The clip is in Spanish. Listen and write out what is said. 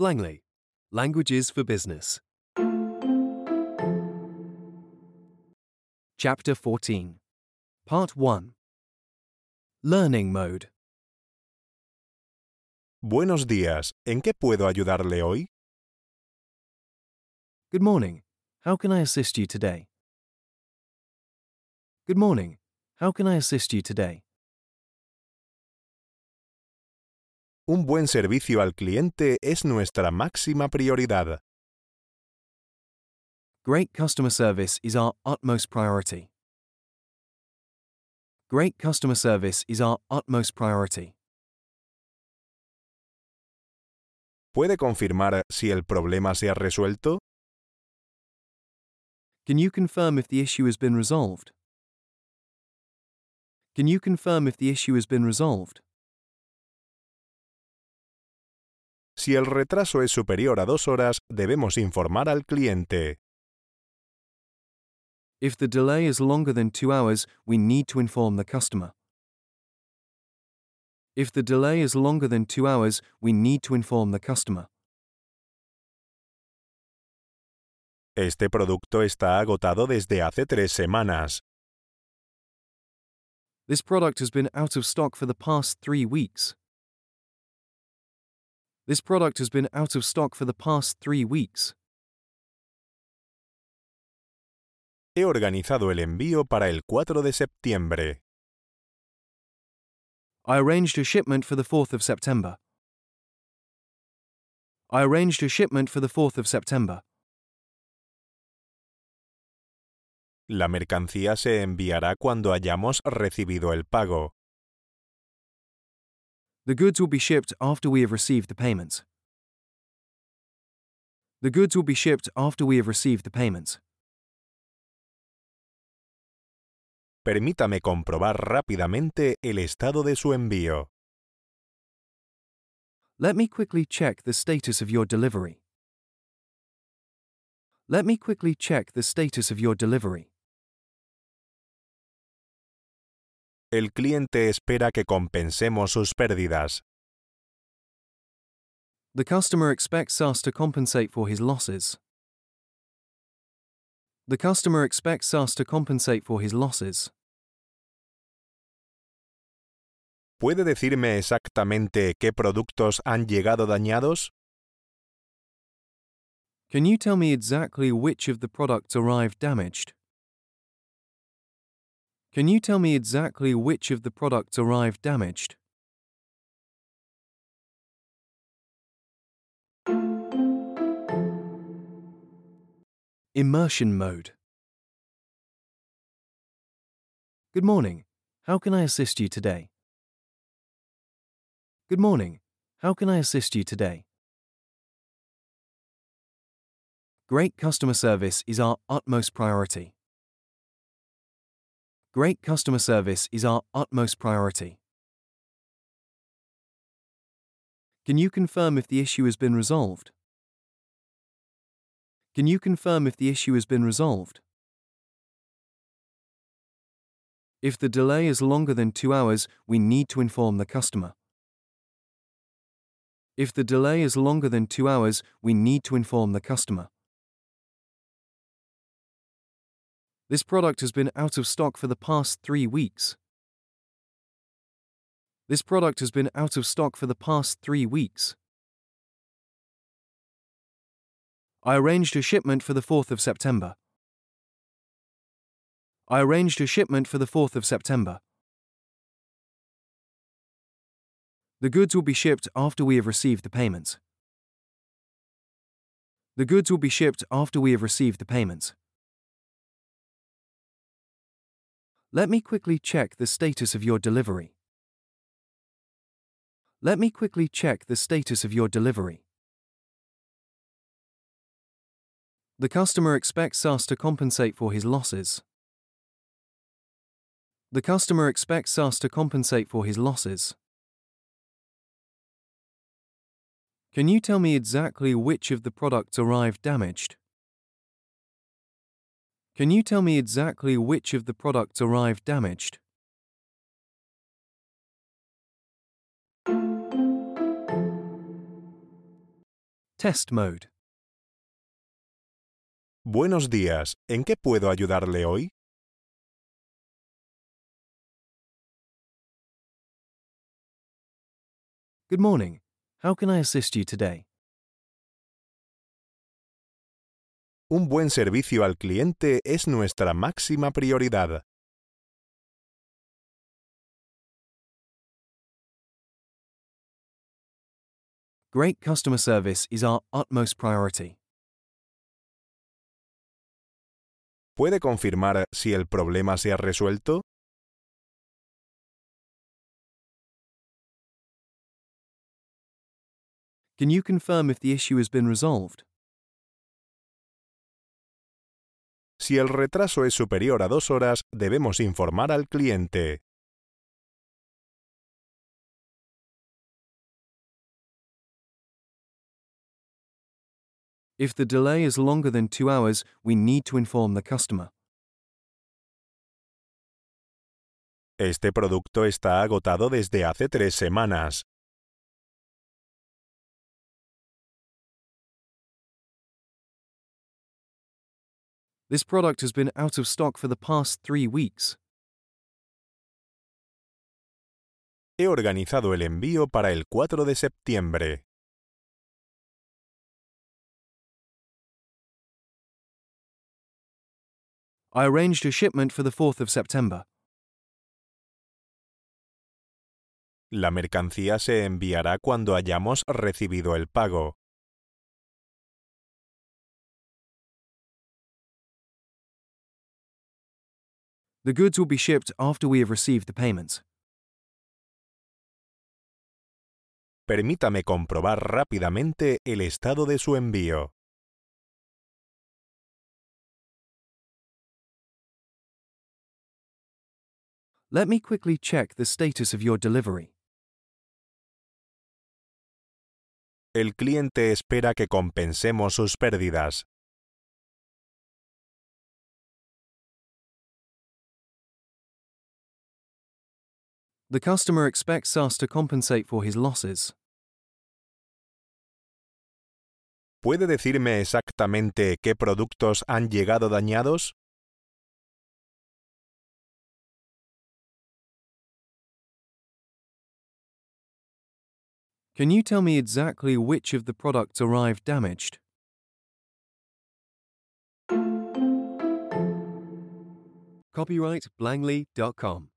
Langley, Languages for Business. Chapter 14, Part 1 Learning Mode. Buenos días. ¿En qué puedo ayudarle hoy? Good morning. How can I assist you today? Good morning. How can I assist you today? Un buen servicio al cliente es nuestra máxima prioridad. Great customer service is our utmost priority. Great customer service is our utmost priority. ¿Puede confirmar si el problema se ha resuelto? Can you confirm if the issue has been resolved? Can you confirm if the issue has been resolved? Si el retraso es superior a dos horas, debemos informar al cliente. If the delay is longer than two hours, we need to inform the customer. If the delay is longer than two hours, we need to inform the customer. Este producto está agotado desde hace tres semanas. This product has been out of stock for the past three weeks. This product has been out of stock for the past three weeks. He organizado el envío para el 4 de septiembre. I arranged a shipment for the 4th of September. I arranged a shipment for the 4th of September. La mercancía se enviará cuando hayamos recibido el pago. The goods will be shipped after we have received the payments. The goods will be shipped after we have received the payments. Permítame comprobar rápidamente el estado de su envío. Let me quickly check the status of your delivery. Let me quickly check the status of your delivery. El cliente espera que compensemos sus pérdidas. The customer expects us to compensate for his losses. The customer expects us to compensate for his losses. ¿Puede decirme exactamente qué productos han llegado dañados? Can you tell me exactly which of the products arrived damaged? Can you tell me exactly which of the products arrived damaged? Immersion mode. Good morning. How can I assist you today? Good morning. How can I assist you today? Great customer service is our utmost priority. Great customer service is our utmost priority. Can you confirm if the issue has been resolved? Can you confirm if the issue has been resolved? If the delay is longer than two hours, we need to inform the customer. If the delay is longer than two hours, we need to inform the customer. This product has been out of stock for the past three weeks. This product has been out of stock for the past three weeks. I arranged a shipment for the 4th of September. I arranged a shipment for the 4th of September. The goods will be shipped after we have received the payments. The goods will be shipped after we have received the payments. Let me quickly check the status of your delivery. Let me quickly check the status of your delivery. The customer expects us to compensate for his losses. The customer expects us to compensate for his losses. Can you tell me exactly which of the products arrived damaged? Can you tell me exactly which of the products arrived damaged? Test mode. Buenos días, ¿en qué puedo ayudarle hoy? Good morning. How can I assist you today? Un buen servicio al cliente es nuestra máxima prioridad. Great customer service is our utmost priority. ¿Puede confirmar si el problema se ha resuelto? Can you confirm if the issue has been resolved? Si el retraso es superior a dos horas, debemos informar al cliente. If the delay is longer than two hours, we need to inform the customer. Este producto está agotado desde hace tres semanas. This product has been out of stock for the past three weeks. He organizado el envío para el 4 de septiembre. I arranged a shipment for the 4th of September. La mercancía se enviará cuando hayamos recibido el pago. The goods will be shipped after we have received the payment. Permítame comprobar rápidamente el estado de su envío. Let me quickly check the status of your delivery. El cliente espera que compensemos sus pérdidas. The customer expects us to compensate for his losses. ¿Puede decirme exactamente qué productos han llegado dañados? Can you tell me exactly which of the products arrived damaged? Copyright Blangley.com.